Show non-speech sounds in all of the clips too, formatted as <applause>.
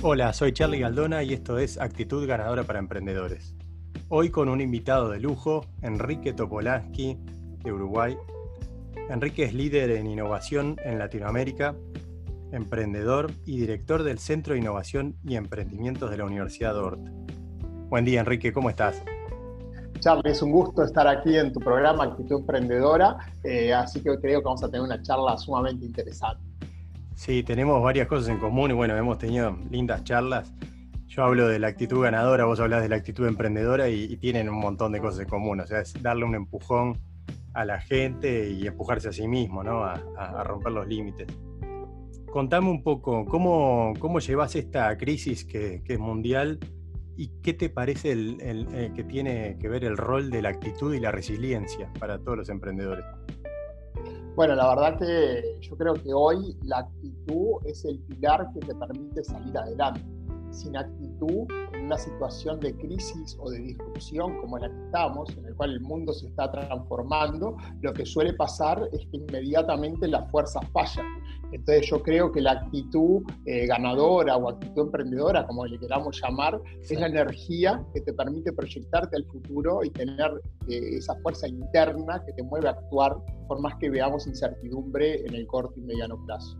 Hola, soy Charlie Galdona y esto es Actitud Ganadora para Emprendedores. Hoy con un invitado de lujo, Enrique Topolansky, de Uruguay. Enrique es líder en innovación en Latinoamérica, emprendedor y director del Centro de Innovación y Emprendimientos de la Universidad de Ort. Buen día, Enrique, ¿cómo estás? Charlie, es un gusto estar aquí en tu programa Actitud Emprendedora, eh, así que hoy creo que vamos a tener una charla sumamente interesante. Sí, tenemos varias cosas en común y bueno, hemos tenido lindas charlas. Yo hablo de la actitud ganadora, vos hablas de la actitud emprendedora y, tienen un montón de cosas en común. O sea, es darle un empujón a la gente y empujarse a sí mismo, ¿no? A, romper los límites. Contame un poco, ¿cómo, cómo llevas esta crisis que, es mundial y qué te parece el, eh, que tiene que ver el rol de la actitud y la resiliencia para todos los emprendedores? Bueno, la verdad que yo creo que hoy la actitud es el pilar que te permite salir adelante. Sin actitud, en una situación de crisis o de disrupción como la que estamos, en la cual el mundo se está transformando, lo que suele pasar es que inmediatamente las fuerzas fallan. Entonces yo creo que la actitud eh, ganadora o actitud emprendedora, como le queramos llamar, es la energía que te permite proyectarte al futuro y tener eh, esa fuerza interna que te mueve a actuar por más que veamos incertidumbre en el corto y mediano plazo.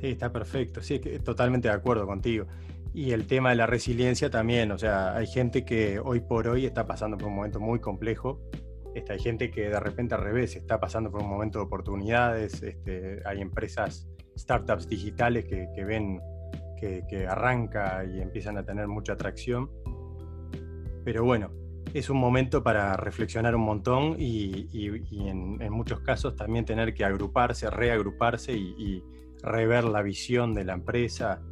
Sí, está perfecto, sí, totalmente de acuerdo contigo. Y el tema de la resiliencia también, o sea, hay gente que hoy por hoy está pasando por un momento muy complejo este, hay gente que de repente al revés está pasando por un momento de oportunidades. Este, hay empresas, startups digitales que, ven que, arranca y empiezan a tener mucha atracción. Pero bueno, es un momento para reflexionar un montón y, en, muchos casos también tener que agruparse, reagruparse y, rever la visión de la empresa,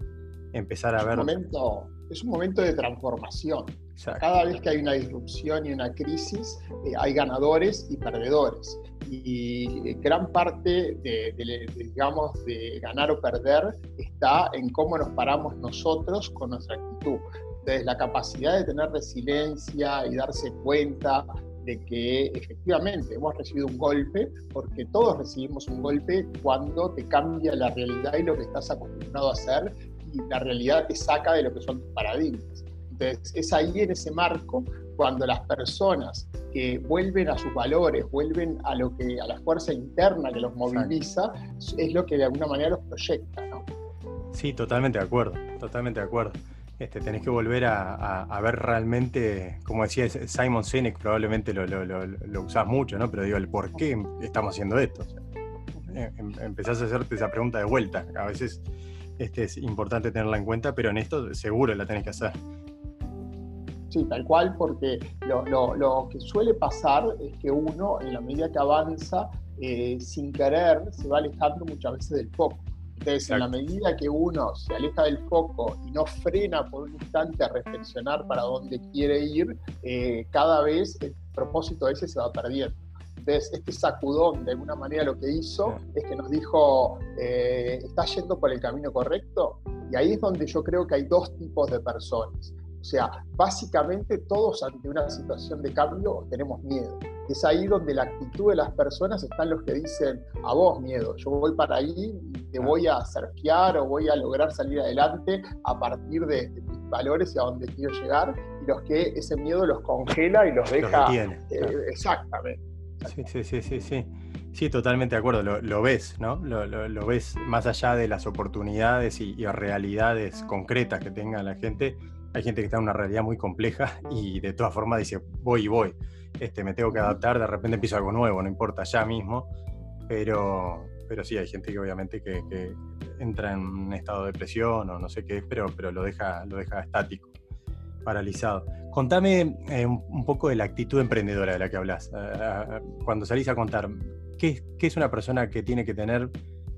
empezar a ver... Momento, es un momento de transformación. Cada vez que hay una disrupción y una crisis, eh, hay ganadores y perdedores. Y eh, gran parte de, digamos, de ganar o perder está en cómo nos paramos nosotros con nuestra actitud. Entonces, la capacidad de tener resiliencia y darse cuenta de que efectivamente hemos recibido un golpe, porque todos recibimos un golpe cuando te cambia la realidad y lo que estás acostumbrado a hacer y la realidad te saca de lo que son tus paradigmas. Entonces, es ahí en ese marco cuando las personas que vuelven a sus valores, vuelven a lo que a la fuerza interna que los moviliza, es lo que de alguna manera los proyecta, ¿no? Sí, totalmente de acuerdo, totalmente de acuerdo. Este, tenés que volver a, ver realmente, como decía Simon Sinek, probablemente lo, lo, usás mucho, ¿no? Pero digo, el por qué estamos haciendo esto. Em, empezás a hacerte esa pregunta de vuelta. A veces este, es importante tenerla en cuenta, pero en esto seguro la tenés que hacer. Sí, tal cual, porque lo, que suele pasar es que uno, en la medida que avanza, eh, sin querer, se va alejando muchas veces del foco. Entonces, en la medida que uno se aleja del foco y no frena por un instante a reflexionar para dónde quiere ir, eh, cada vez el propósito ese se va perdiendo. Entonces, este sacudón, de alguna manera, lo que hizo es que nos dijo, eh, ¿estás yendo por el camino correcto? Y ahí es donde yo creo que hay dos tipos de personas. O sea, básicamente todos ante una situación de cambio tenemos miedo. Es ahí donde la actitud de las personas están los que dicen, a vos miedo, yo voy para ahí y te voy a surfear o voy a lograr salir adelante a partir de, mis valores y a donde quiero llegar, y los que ese miedo los congela y los deja... Eh, exactamente. Sí, sí, sí, sí, sí. Sí, totalmente de acuerdo. Lo, ves, ¿no? Lo, ves más allá de las oportunidades y, realidades concretas que tenga la gente. Hay gente que está en una realidad muy compleja <laughs> y de todas formas dice, voy y voy. Este, me tengo que adaptar, de repente empiezo algo nuevo, no importa ya mismo. Pero, pero sí, hay gente que obviamente que, entra en un estado de depresión o no sé qué es, pero, pero lo, deja, lo deja estático paralizado. Contame eh, un poco de la actitud emprendedora de la que hablas. Cuando salís a contar, ¿qué, es una persona que tiene que tener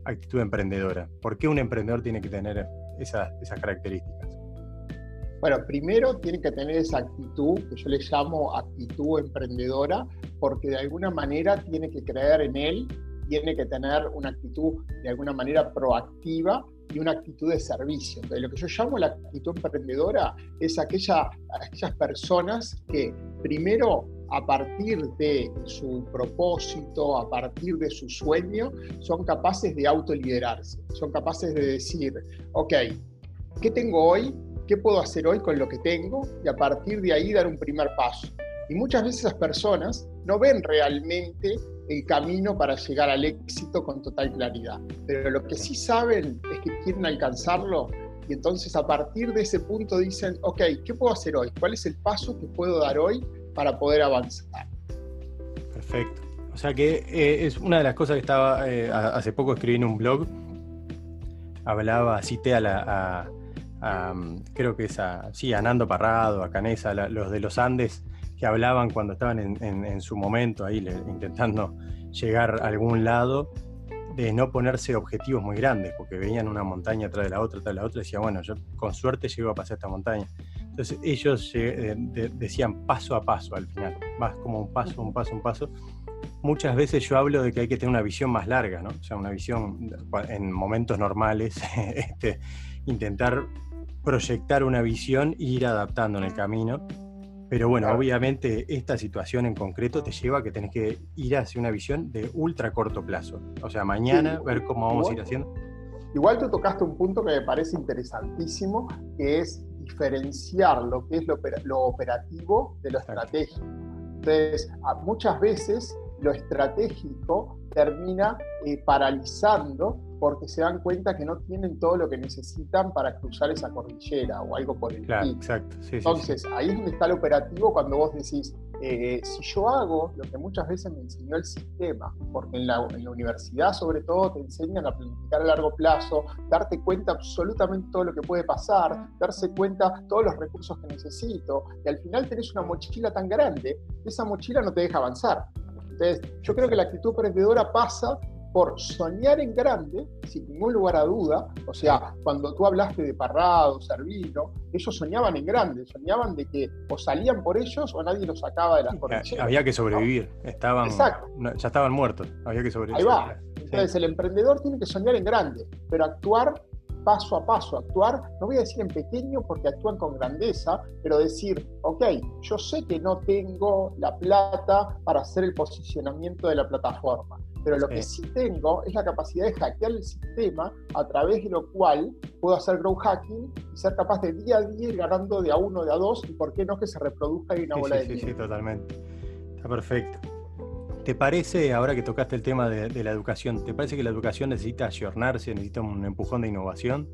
actitud emprendedora? ¿Por qué un emprendedor tiene que tener esas características? Bueno, primero tiene que tener esa actitud, que yo le llamo actitud emprendedora, porque de alguna manera tiene que creer en él, tiene que tener una actitud de alguna manera proactiva y una actitud de servicio. Entonces, lo que yo llamo la actitud emprendedora es aquella, aquellas personas que primero a partir de su propósito, a partir de su sueño, son capaces de autoliderarse, son capaces de decir, ok, ¿qué tengo hoy? ¿Qué puedo hacer hoy con lo que tengo? Y a partir de ahí dar un primer paso. Y muchas veces esas personas no ven realmente el camino para llegar al éxito con total claridad. Pero lo que sí saben es que quieren alcanzarlo y entonces a partir de ese punto dicen, ok, ¿qué puedo hacer hoy? ¿Cuál es el paso que puedo dar hoy para poder avanzar? Perfecto. O sea que eh, es una de las cosas que estaba, eh, hace poco escribí en un blog, hablaba, cité a la, creo que es a, sí, a Nando Parrado, a Canesa, los de los Andes, que hablaban cuando estaban en, su momento ahí intentando llegar a algún lado, de no ponerse objetivos muy grandes, porque veían una montaña atrás de la otra, tras de la otra, y decían, bueno, yo con suerte llego a pasar esta montaña. Entonces ellos eh, decían paso a paso al final, vas como un paso, un paso, un paso. Muchas veces yo hablo de que hay que tener una visión más larga, ¿no? O sea, una visión en momentos normales, <laughs> este, intentar proyectar una visión e ir adaptando en el camino pero bueno, obviamente esta situación en concreto te lleva a que tenés que ir hacia una visión de ultra corto plazo. O sea, mañana ver cómo vamos a ir haciendo. Igual tú tocaste un punto que me parece interesantísimo, que es diferenciar lo que es lo, operativo de lo estratégico. Entonces, muchas veces lo estratégico termina eh, paralizando porque se dan cuenta que no tienen todo lo que necesitan para cruzar esa cordillera o algo por el claro, Exacto. Entonces, ahí es donde está el operativo cuando vos decís, eh, si yo hago lo que muchas veces me enseñó el sistema, porque en la, en la, universidad sobre todo te enseñan a planificar a largo plazo, darte cuenta absolutamente todo lo que puede pasar, darse cuenta todos los recursos que necesito, y al final tenés una mochila tan grande, esa mochila no te deja avanzar. Entonces, yo creo que la actitud emprendedora pasa por soñar en grande, sin ningún lugar a duda. O sea, cuando tú hablaste de Parrado, Servino, ellos soñaban en grande, soñaban de que o salían por ellos o nadie los sacaba de las cordilleras. Había que sobrevivir, estaban, ya estaban muertos, había que sobrevivir. Ahí va. Entonces, el emprendedor tiene que soñar en grande, pero actuar paso a paso, actuar, no voy a decir en pequeño porque actúan con grandeza, pero decir, ok, yo sé que no tengo la plata para hacer el posicionamiento de la plataforma, pero lo que sí tengo es la capacidad de hackear el sistema a través de lo cual puedo hacer grow hacking y ser capaz de día a día ir ganando de a uno, de a dos, y por qué no que se reproduzca y una bola de Sí, sí, totalmente. Está perfecto. ¿Te parece, ahora que tocaste el tema de, la educación, ¿te parece que la educación necesita ayornarse, necesita un empujón de innovación?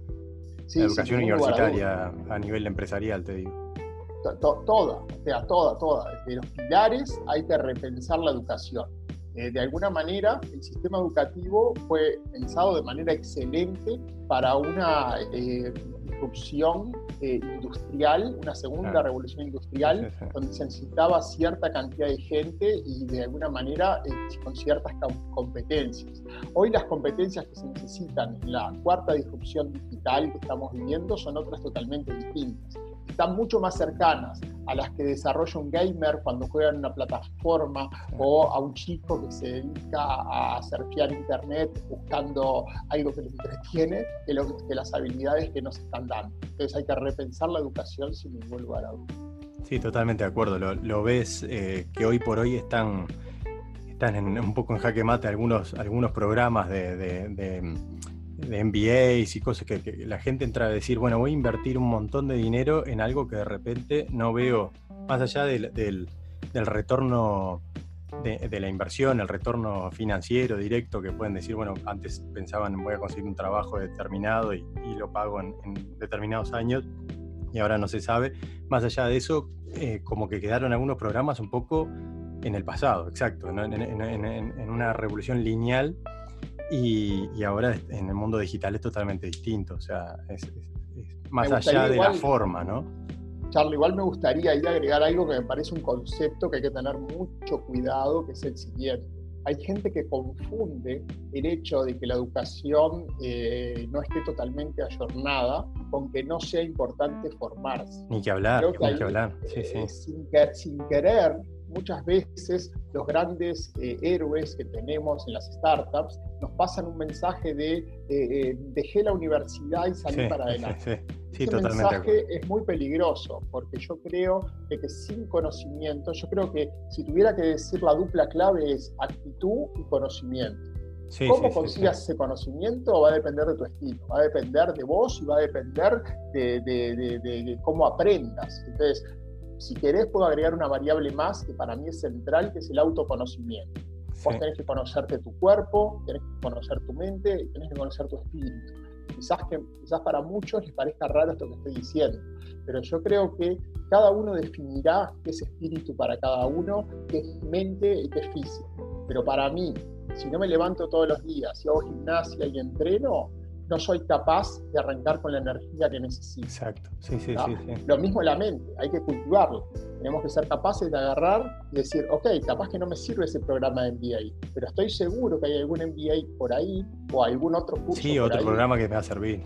la educación universitaria a nivel empresarial, te digo. Toda, o sea, toda, toda. Desde los pilares hay que repensar la educación eh, de alguna manera, el sistema educativo fue pensado de manera excelente para una eh, disrupción eh, industrial, una segunda revolución industrial, donde se necesitaba cierta cantidad de gente y de alguna manera con ciertas competencias. Hoy las competencias que se necesitan en la cuarta disrupción digital que estamos viviendo son otras totalmente distintas están mucho más cercanas a las que desarrolla un gamer cuando juega en una plataforma o a un chico que se dedica a surfear internet buscando algo que le entretiene que, las habilidades que nos están dando. Entonces hay que repensar la educación sin ningún lugar a dudas. Sí, totalmente de acuerdo. Lo, ves eh, que hoy por hoy están, están en, un poco en jaque mate algunos, algunos programas de MBAs y cosas que, la gente entra a decir, bueno, voy a invertir un montón de dinero en algo que de repente no veo, más allá del, del, retorno de, la inversión, el retorno financiero directo, que pueden decir, bueno, antes pensaban voy a conseguir un trabajo determinado y, lo pago en, determinados años y ahora no se sabe. Más allá de eso, eh, como que quedaron algunos programas un poco en el pasado, exacto, en, en una revolución lineal y, ahora en el mundo digital es totalmente distinto, o sea, es, más allá de la forma, ¿no? Charlie, igual me gustaría ir a agregar algo que me parece un concepto que hay que tener mucho cuidado, que es el siguiente. Hay gente que confunde el hecho de que la educación eh, no esté totalmente ayornada con que no sea importante formarse. Ni que hablar, ni que hablar. Sí, sí. Eh, sin, sin, querer, muchas veces los grandes eh, héroes que tenemos en las startups nos pasan un mensaje de eh, eh, dejé la universidad y salí para adelante. Sí, Ese mensaje es muy peligroso porque yo creo que, que, sin conocimiento, yo creo que si tuviera que decir la dupla clave es actitud y conocimiento. Cómo consigas ese conocimiento va a depender de tu estilo, va a depender de vos y va a depender de, cómo aprendas. Entonces, si querés, puedo agregar una variable más que para mí es central, que es el autoconocimiento. Vos tenés que conocerte tu cuerpo, tenés que conocer tu mente, tenés que conocer tu espíritu. Quizás, que, quizás para muchos les parezca raro esto que estoy diciendo, pero yo creo que cada uno definirá qué es espíritu para cada uno, qué es mente y qué es físico. Pero para mí, si no me levanto todos los días y hago gimnasia y entreno, no soy capaz de arrancar con la energía que necesito. Exacto, sí, sí, sí, Lo mismo la mente, hay que cultivarlo. Tenemos que ser capaces de agarrar y decir, ok, capaz que no me sirve ese programa de MBA, pero estoy seguro que hay algún MBA por ahí o algún otro curso. Sí, otro programa que me va a servir.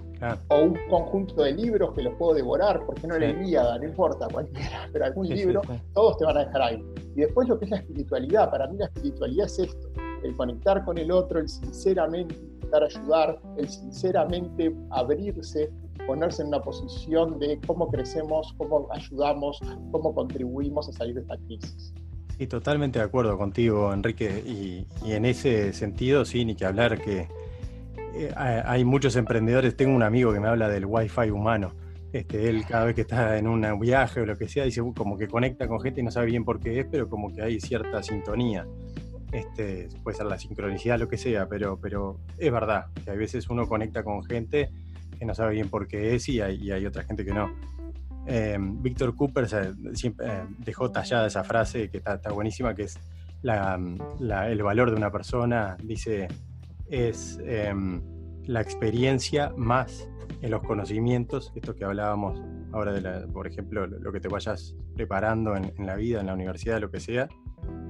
O un conjunto de libros que los puedo devorar, porque no le envía, no importa cualquiera, pero algún libro, todos te van a dejar ahí. Y después lo que es la espiritualidad, para mí la espiritualidad es esto, el conectar con el otro, el sinceramente intentar ayudar, el sinceramente abrirse, ponerse en una posición de cómo crecemos, cómo ayudamos, cómo contribuimos a salir de esta crisis. Sí, totalmente de acuerdo contigo, Enrique. Y, en ese sentido, sí, ni que hablar que eh, hay muchos emprendedores. Tengo un amigo que me habla del wifi humano. Este, él cada vez que está en un viaje o lo que sea, dice como que conecta con gente y no sabe bien por qué es, pero como que hay cierta sintonía. Este, puede ser la sincronicidad, lo que sea, pero, pero es verdad que a veces uno conecta con gente que no sabe bien por qué es y hay, otra gente que no. Em, Víctor Cooper siempre, eh, dejó tallada esa frase que está, buenísima, que es el valor de una persona, dice, es em, la experiencia más en los conocimientos, esto que hablábamos ahora de, por ejemplo, lo que te vayas preparando en la vida, en la universidad, lo que sea,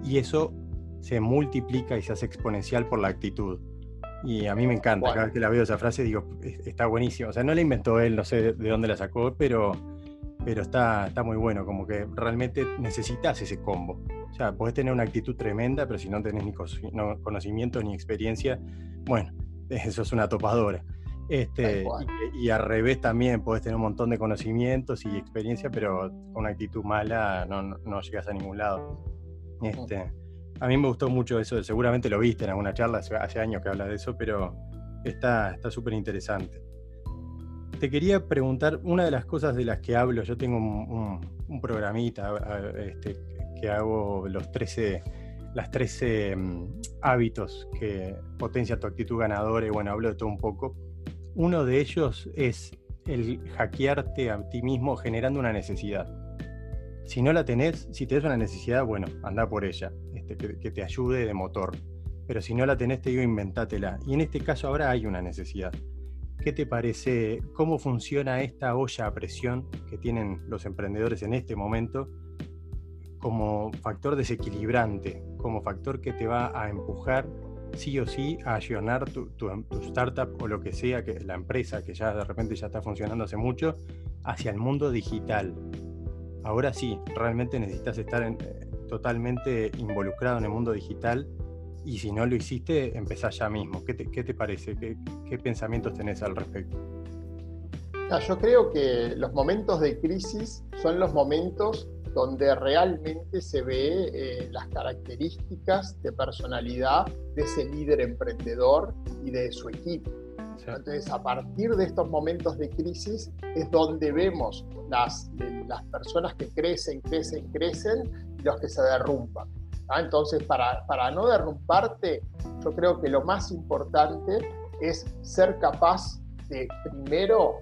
y eso se multiplica y se hace exponencial por la actitud. Y a mí me encanta, cada vez que la veo esa frase digo, está buenísimo. O sea, no la inventó él, no sé de dónde la sacó, pero, pero está, está muy bueno, como que realmente necesitas ese combo. O sea, podés tener una actitud tremenda, pero si no tenés ni conocimiento ni experiencia, bueno, <laughs> eso es una topadora. Este, y, al revés también, podés tener un montón de conocimientos y experiencia, pero con una actitud mala no, no, llegas a ningún lado. Este, a mí me gustó mucho eso, seguramente lo viste en alguna charla, hace, años que habla de eso, pero está súper interesante. Te quería preguntar, una de las cosas de las que hablo, yo tengo un, programita este, que hago los 13, las 13 mm, hábitos que potencia tu actitud ganadora y bueno, hablo de todo un poco. Uno de ellos es el hackearte a ti mismo generando una necesidad. Si no la tenés, si tenés una necesidad, bueno, anda por ella. Este, que, te ayude de motor. Pero si no la tenés, te digo, inventátela. Y en este caso ahora hay una necesidad. ¿Qué te parece? ¿Cómo funciona esta olla a presión que tienen los emprendedores en este momento como factor desequilibrante, como factor que te va a empujar sí o sí a accionar tu, tu, startup o lo que sea, que la empresa que ya de repente ya está funcionando hace mucho, hacia el mundo digital? Ahora sí, realmente necesitas estar en, totalmente involucrado en el mundo digital y si no lo hiciste, empezás ya mismo. ¿Qué te, parece? ¿Qué, pensamientos tenés al respecto? yo creo que los momentos de crisis son los momentos donde realmente se ve eh, las características de personalidad de ese líder emprendedor y de su equipo. Entonces, a partir de estos momentos de crisis es donde vemos las, las personas que crecen, crecen, crecen los que se derrumpan. Entonces, para, para no derrumbarte, yo creo que lo más importante es ser capaz de primero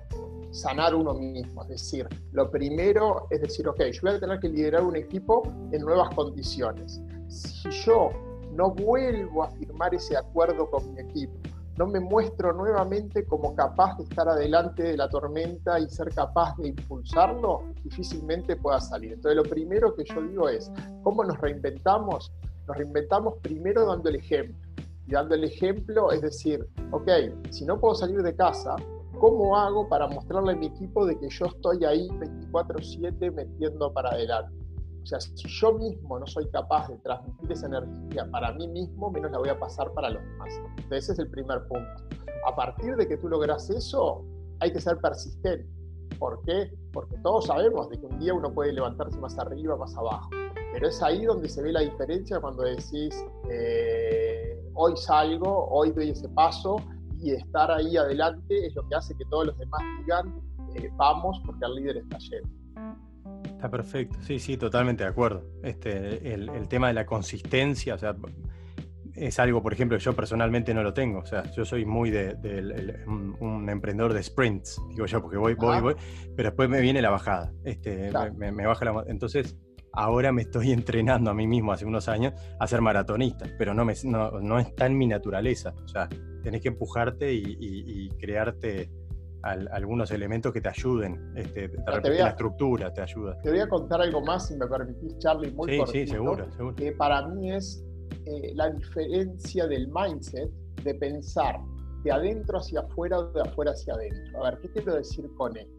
sanar uno mismo. Es decir, lo primero es decir, ok, yo voy a tener que liderar un equipo en nuevas condiciones. Si yo no vuelvo a firmar ese acuerdo con mi equipo, no me muestro nuevamente como capaz de estar adelante de la tormenta y ser capaz de impulsarlo, difícilmente pueda salir. Entonces lo primero que yo digo es, ¿cómo nos reinventamos? Nos reinventamos primero dando el ejemplo. Y dando el ejemplo es decir, ok, si no puedo salir de casa, ¿cómo hago para mostrarle a mi equipo de que yo estoy ahí 24/7 metiendo para adelante? O sea, si yo mismo no soy capaz de transmitir esa energía para mí mismo, menos la voy a pasar para los demás. Entonces, ese es el primer punto. A partir de que tú logras eso, hay que ser persistente. ¿Por qué? Porque todos sabemos de que un día uno puede levantarse más arriba, más abajo. Pero es ahí donde se ve la diferencia cuando decís, eh, hoy salgo, hoy doy ese paso y estar ahí adelante es lo que hace que todos los demás digan, eh, vamos porque el líder está lleno. Está perfecto, sí, sí, totalmente de acuerdo. Este, el, el tema de la consistencia, o sea, es algo, por ejemplo, yo personalmente no lo tengo. O sea, yo soy muy de, un, emprendedor de sprints, digo yo, porque voy, voy, voy, pero después me viene la bajada. Este, me, baja la, entonces, ahora me estoy <laughs> entrenando a mí mismo hace unos años a ser maratonista, pero no, me, no, está en mi naturaleza. O sea, tenés que empujarte y, crearte algunos elementos que te ayuden. Este, la estructura te ayuda. Te voy a contar algo más, si me permitís, Charlie, muy sí, Sí, seguro, seguro. Que para mí es eh, la diferencia del mindset de pensar de adentro hacia afuera o de afuera hacia adentro. A ver, ¿qué quiero decir con esto?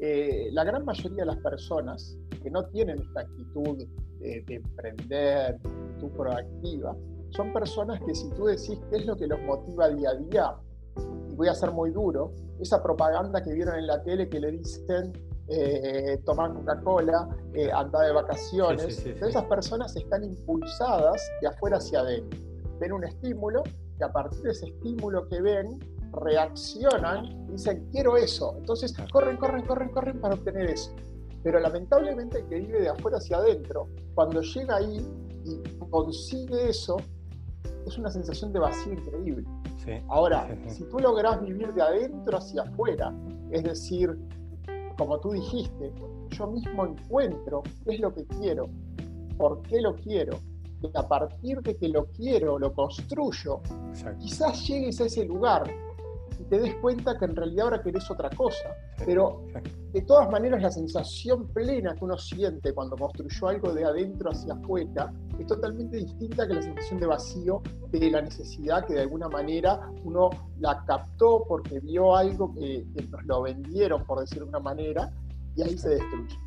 Eh, la gran mayoría de las personas que no tienen esta actitud de, emprender, de actitud proactiva, son personas que si tú decís qué es lo que los motiva día a día, voy a ser muy duro, esa propaganda que vieron en la tele que le dicen eh, tomar Coca-Cola, eh, andar de vacaciones. esas personas están impulsadas de afuera hacia adentro. Ven un estímulo y a partir de ese estímulo que ven, reaccionan y dicen, quiero eso. Entonces corren, corren, corren, corren para obtener eso. Pero lamentablemente el que vive de afuera hacia adentro, cuando llega ahí y consigue eso, es una sensación de vacío increíble. Ahora, si tú logras vivir de adentro hacia afuera, es decir, como tú dijiste, yo mismo encuentro qué es lo que quiero, por qué lo quiero, y a partir de que lo quiero, lo construyo, quizás llegues a ese lugar y te des cuenta que en realidad ahora querés otra cosa. Pero de todas maneras la sensación plena que uno siente cuando construyó algo de adentro hacia afuera es totalmente distinta que la sensación de vacío de la necesidad que de alguna manera uno la captó porque vio algo que, nos lo vendieron, por decir de una manera, y ahí se destruye.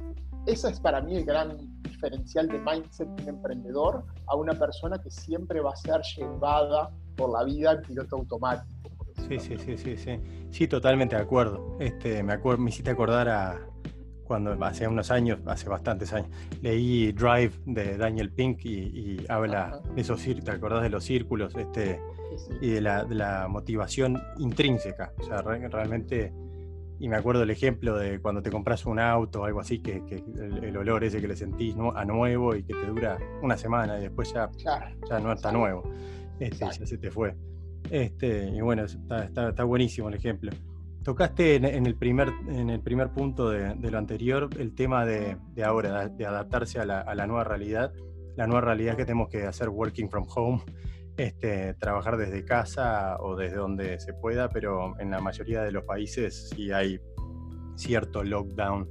Ese es para mí el gran diferencial de mindset de un emprendedor a una persona que siempre va a ser llevada por la vida en piloto automático. Sí, sí, sí, sí, sí. Sí, totalmente de acuerdo. Este, me, acuerdo, me hiciste acordar a, cuando hace unos años, hace bastantes años, leí Drive de Daniel Pink y, habla de esos ¿te acordás de los círculos? Este, y de la, motivación intrínseca. O sea, realmente, y me acuerdo el ejemplo de cuando te compras un auto o algo así, que, el, olor ese que le sentís a nuevo y que te dura una semana y después ya, ya no está nuevo. Este, ya se te fue. Este, y bueno, está, buenísimo el ejemplo. Tocaste en, el, primer, en el primer punto de, lo anterior el tema de, ahora, de adaptarse a la, nueva realidad, la nueva realidad que tenemos que hacer working from home, este, trabajar desde casa o desde donde se pueda, pero en la mayoría de los países sí hay cierto lockdown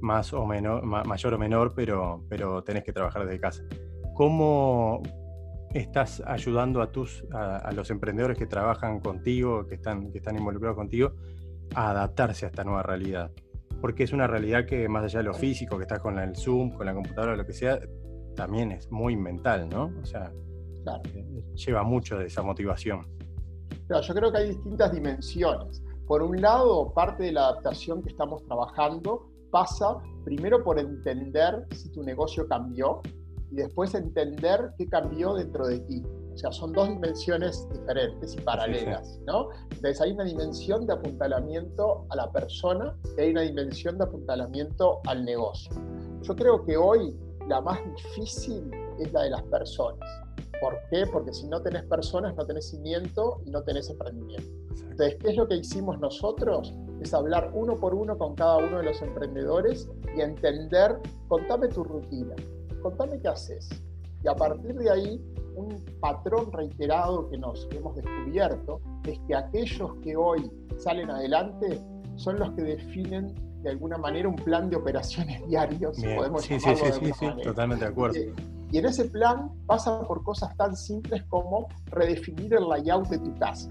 más o menor, mayor o menor, pero, pero tenés que trabajar desde casa. ¿Cómo estás ayudando a, tus, a, los emprendedores que trabajan contigo, que están, que están involucrados contigo, a adaptarse a esta nueva realidad. Porque es una realidad que más allá de lo físico, que estás con el Zoom, con la computadora, lo que sea, también es muy mental, ¿no? O sea, eh, lleva mucho de esa motivación. yo creo que hay distintas dimensiones. Por un lado, parte de la adaptación que estamos trabajando pasa primero por entender si tu negocio cambió y después entender qué cambió dentro de ti. O sea, son dos dimensiones diferentes y paralelas, ¿no? Entonces hay una dimensión de apuntalamiento a la persona y hay una dimensión de apuntalamiento al negocio. Yo creo que hoy la más difícil es la de las personas. ¿Por qué? Porque si no tenés personas, no tenés cimiento y no tenés emprendimiento. Entonces, ¿qué es lo que hicimos nosotros? Es hablar uno por uno con cada uno de los emprendedores y entender, contame tu rutina, contame qué haces. Y a partir de ahí un patrón reiterado que nos hemos descubierto es que aquellos que hoy salen adelante son los que definen de alguna manera un plan de operaciones <laughs> diarios, podemos sí, sí, sí, sí, totalmente de acuerdo. Eh, y en ese plan pasa por cosas tan simples como redefinir el layout de tu casa.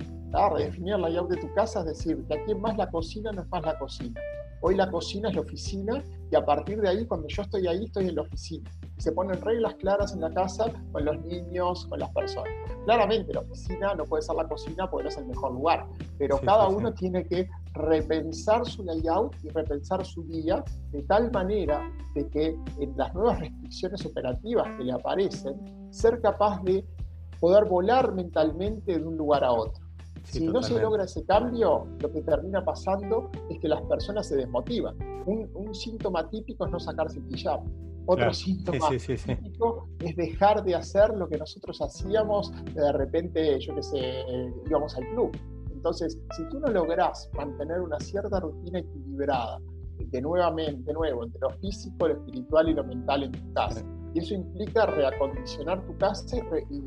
Redefinir el layout de tu casa es decir, que aquí es más la cocina no es más la cocina. Hoy la cocina es la oficina y a partir de ahí, cuando yo estoy ahí, estoy en la oficina se ponen reglas claras en la casa con los niños, con las personas. Claramente la oficina no puede ser la cocina porque no es el mejor lugar, pero cada uno tiene que repensar su layout y repensar su día de tal manera de que en las nuevas restricciones operativas que le aparecen, ser capaz de poder volar mentalmente de un lugar a otro. si no se logra ese cambio, lo que termina pasando es que las personas se desmotivan. Un, síntoma típico es no sacarse el pijama. Otro síntoma típico es dejar de hacer lo que nosotros hacíamos, de repente, yo qué sé, íbamos al club. Entonces, si tú no lográs mantener una cierta rutina equilibrada, de nuevamente, de nuevo, entre lo físico, lo espiritual y lo mental en tu casa, y eso implica reacondicionar tu casa y,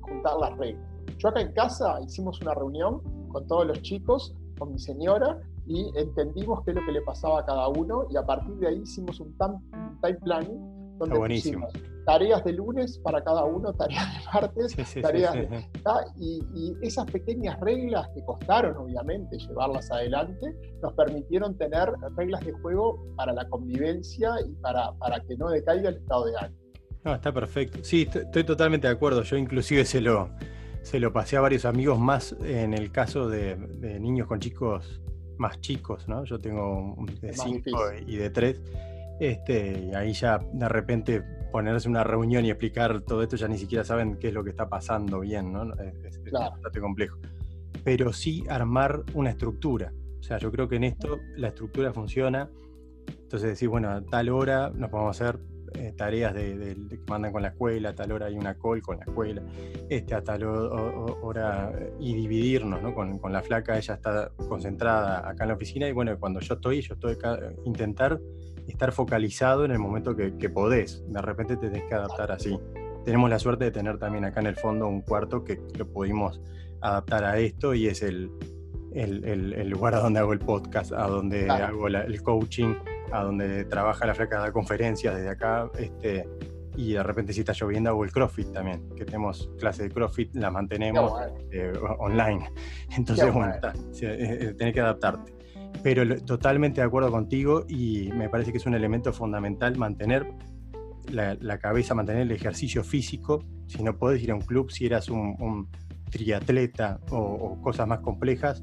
juntar las reglas. Yo acá en casa hicimos una reunión con todos los chicos, con mi señora, y entendimos qué es lo que le pasaba a cada uno, y a partir de ahí hicimos un time planning donde buenísimo. tareas de lunes para cada uno, tareas de martes, tareas de, y, esas pequeñas reglas que costaron obviamente llevarlas adelante, nos permitieron tener reglas de juego para la convivencia y para, para que no decaiga el estado de ánimo. No, está perfecto. Sí, estoy, totalmente de acuerdo. Yo inclusive se lo, se lo pasé a varios amigos más en el caso de, niños con chicos más chicos, ¿no? Yo tengo de 5 y de 3 este, y ahí ya de repente ponerse una reunión y explicar todo esto, ya ni siquiera saben qué es lo que está pasando bien, ¿no? Es, bastante complejo. Pero sí armar una estructura. O sea, yo creo que en esto la estructura funciona. Entonces decir, bueno, a tal hora nos podemos hacer eh, tareas de, que mandan con la escuela, a tal hora hay una call con la escuela, este, a tal hora y dividirnos, ¿no? Con, con, la flaca, ella está concentrada acá en la oficina y bueno, cuando yo estoy, yo estoy acá, intentar estar focalizado en el momento que, podés. De repente te tenés que adaptar así. Tenemos la suerte de tener también acá en el fondo un cuarto que lo pudimos adaptar a esto y es el, el, lugar a donde hago el podcast, a donde hago el coaching, a donde trabaja la flaca de conferencias desde acá. Este, y de repente si está lloviendo hago el CrossFit también, que tenemos clase de CrossFit, la mantenemos eh, online. <laughs> Entonces, bueno, eh, eh, tenés que adaptarte. Pero totalmente de acuerdo contigo y me parece que es un elemento fundamental mantener la, cabeza, mantener el ejercicio físico. Si no podés ir a un club, si eras un, triatleta o, cosas más complejas,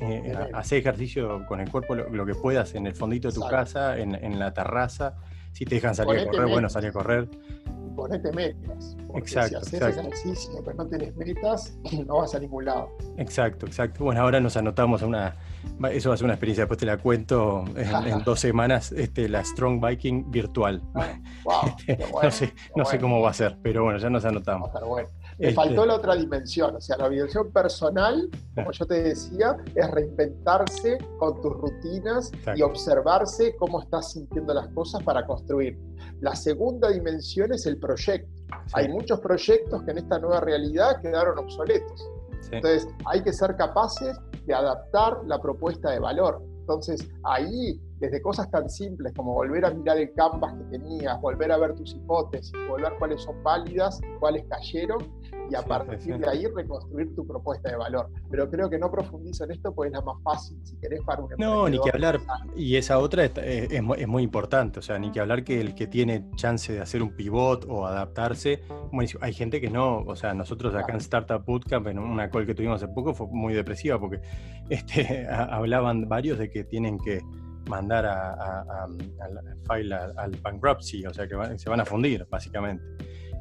eh, hacer ejercicio con el cuerpo lo, que puedas en el fondito de tu casa, en, la terraza. Si te dejan salir a correr, bueno, salir a correr ponete metas. exacto, si haces ejercicio pero no tienes metas, <clears throat> no vas a ningún lado. Exacto, exacto. Bueno, ahora nos anotamos a una. Eso va a ser una experiencia, después te la cuento en, <laughs> dos semanas, este, la Strong Biking virtual. <laughs> Este, no sé, no sé cómo va a ser, pero bueno, ya nos anotamos. Pero bueno. Faltó este la otra dimensión, o sea, la dimensión personal, como yo te decía, es reinventarse con tus rutinas y observarse cómo estás sintiendo las cosas para construir. La segunda dimensión es el proyecto. Hay muchos proyectos que en esta nueva realidad quedaron obsoletos. Entonces, hay que ser capaces de adaptar la propuesta de valor. Entonces, ahí, desde cosas tan simples como volver a mirar el canvas que tenías, volver a ver tus hipótesis, volver cuáles son válidas, cuáles cayeron, y a partir de ahí reconstruir tu propuesta de valor. Pero creo que no profundizo en esto porque es la más fácil, si querés, para un No, ni que hablar, y esa otra es, muy importante, o sea, ni que hablar que el que tiene chance de hacer un pivot o adaptarse, hay gente que no, o sea, nosotros acá en Startup Bootcamp, en una call que tuvimos hace poco, fue muy depresiva porque <laughs> este, hablaban varios de que tienen que mandar a, al file al bankruptcy, o sea que se van a fundir, básicamente.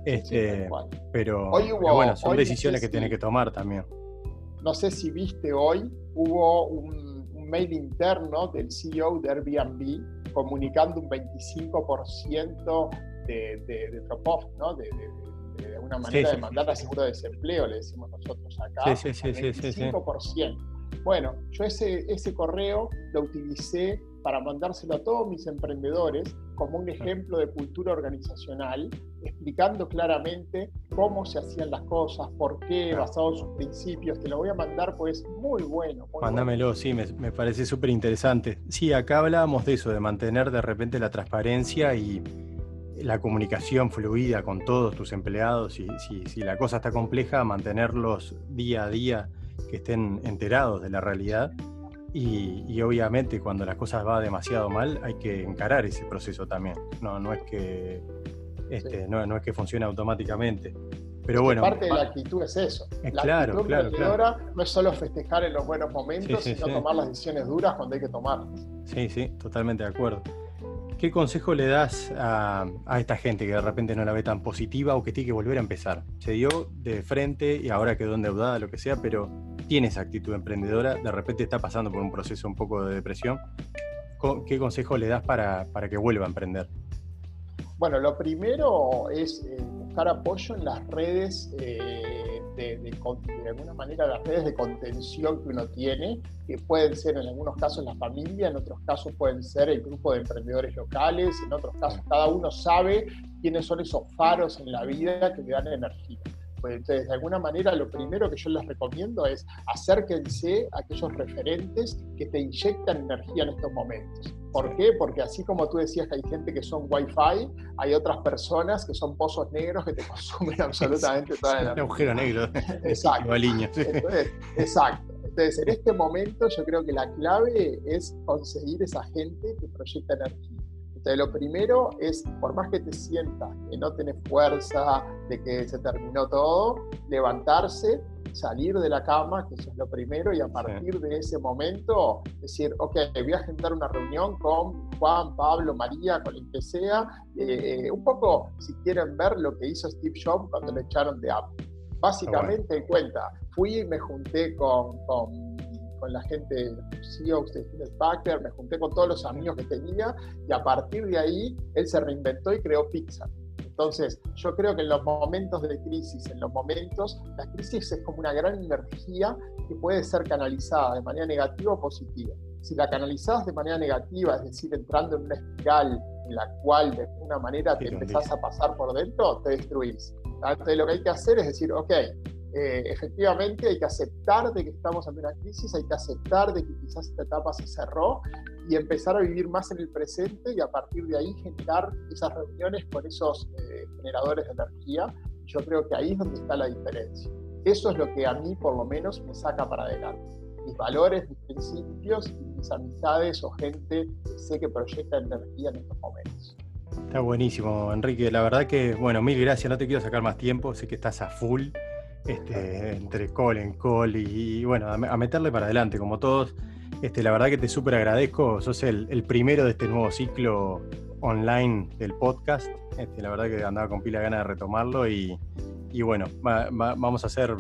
Este, pero, bueno, son decisiones que tiene que tomar también. No sé si viste hoy, hubo un, mail interno del CEO de Airbnb comunicando un 25% de, de, drop-off, ¿no? De, una manera de mandar a seguro de desempleo, le decimos nosotros acá. Sí, sí, sí, 25%. Bueno, yo ese, ese correo lo utilicé para mandárselo a todos mis emprendedores como un ejemplo de cultura organizacional, explicando claramente cómo se hacían las cosas, por qué, basado en sus principios. Te lo voy a mandar, pues muy bueno. Mándamelo, sí, me, parece súper interesante. Sí, acá hablábamos de eso, de mantener de repente la transparencia y la comunicación fluida con todos tus empleados. Y si la cosa está compleja, mantenerlos día a día que estén enterados de la realidad y, obviamente cuando las cosas va demasiado mal hay que encarar ese proceso también. No, no es que este, no, no, es que funcione automáticamente. Pero bueno. Parte de la actitud es eso. la claro, actitud claro, no es solo festejar en los buenos momentos, sino tomar las decisiones duras cuando hay que tomarlas. Sí, sí, totalmente de acuerdo. ¿Qué consejo le das a, esta gente que de repente no la ve tan positiva o que tiene que volver a empezar? Se dio de frente y ahora quedó endeudada, lo que sea, pero tiene esa actitud emprendedora, de repente está pasando por un proceso un poco de depresión. ¿Qué consejo le das para, que vuelva a emprender? Bueno, lo primero es eh, buscar apoyo en las redes. Eh, de, de, alguna manera las redes de contención que uno tiene, que pueden ser en algunos casos la familia, en otros casos pueden ser el grupo de emprendedores locales, en otros casos cada uno sabe quiénes son esos faros en la vida que le dan energía. Pues, entonces, de alguna manera, lo primero que yo les recomiendo es acérquense a aquellos referentes que te inyectan energía en estos momentos. ¿Por qué? Porque así como tú decías que hay gente que son Wi-Fi, hay otras personas que son pozos negros que te <laughs> consumen absolutamente toda la energía. Un agujero negro. Exacto. Entonces, exacto. Entonces, en este momento yo creo que la clave es conseguir esa gente que proyecta energía lo primero es, por más que te sientas que no tenés fuerza, de que se terminó todo, levantarse, salir de la cama, que eso es lo primero, y a partir de ese momento decir, ok, voy a agendar una reunión con Juan, Pablo, María, con el que sea, eh, un poco, si quieren ver lo que hizo Steve Jobs cuando le echaron de Apple. Básicamente, en cuenta, fui y me junté con con la gente, de me junté con todos los amigos que tenía y a partir de ahí él se reinventó y creó Pixar. Entonces, yo creo que en los momentos de crisis, en los momentos, la crisis es como una gran energía que puede ser canalizada de manera negativa o positiva. Si la canalizas de manera negativa, es decir, entrando en una espiral en la cual de alguna manera te empezás a pasar por dentro, te destruís. Entonces, lo que hay que hacer es decir, ok, eh, efectivamente hay que aceptar de que estamos ante una crisis, hay que aceptar de que quizás esta etapa se cerró y empezar a vivir más en el presente y a partir de ahí generar esas reuniones con esos eh, generadores de energía. Yo creo que ahí es donde está la diferencia. Eso es lo que a mí por lo menos me saca para adelante. Mis valores, mis principios mis amistades o gente que sé que proyecta energía en estos momentos. Está buenísimo, Enrique. La verdad que, bueno, mil gracias. No te quiero sacar más tiempo. Sé que estás a full este, entre call en call y, bueno, a, meterle para adelante, como todos. Este, la verdad que te súper agradezco, sos el, primero de este nuevo ciclo online del podcast. Este, la verdad que andaba con pila ganas de retomarlo y, bueno, vamos a hacer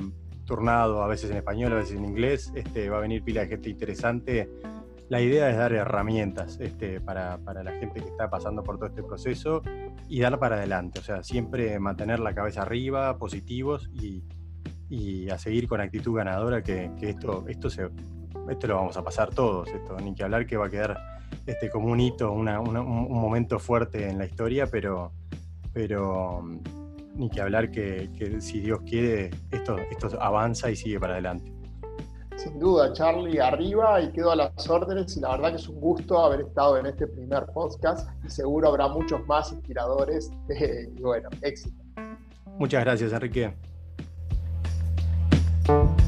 turnado a veces en español, a veces en inglés. Este, va a venir pila de gente interesante. La idea es dar herramientas este, para, para, la gente que está pasando por todo este proceso y dar para adelante. O sea, siempre mantener la cabeza arriba, positivos y, y a seguir con actitud ganadora, que, esto, esto, se, esto lo vamos a pasar todos, esto, ni que hablar que va a quedar este, como un hito, un, momento fuerte en la historia, pero, pero mm, ni que hablar que, si Dios quiere, esto, esto avanza y sigue para adelante. Sin duda, Charlie, arriba y quedo a las órdenes y la verdad que es un gusto haber estado en este primer podcast y seguro habrá muchos más inspiradores <laughs> y bueno, éxito. Muchas gracias, Enrique. Bye.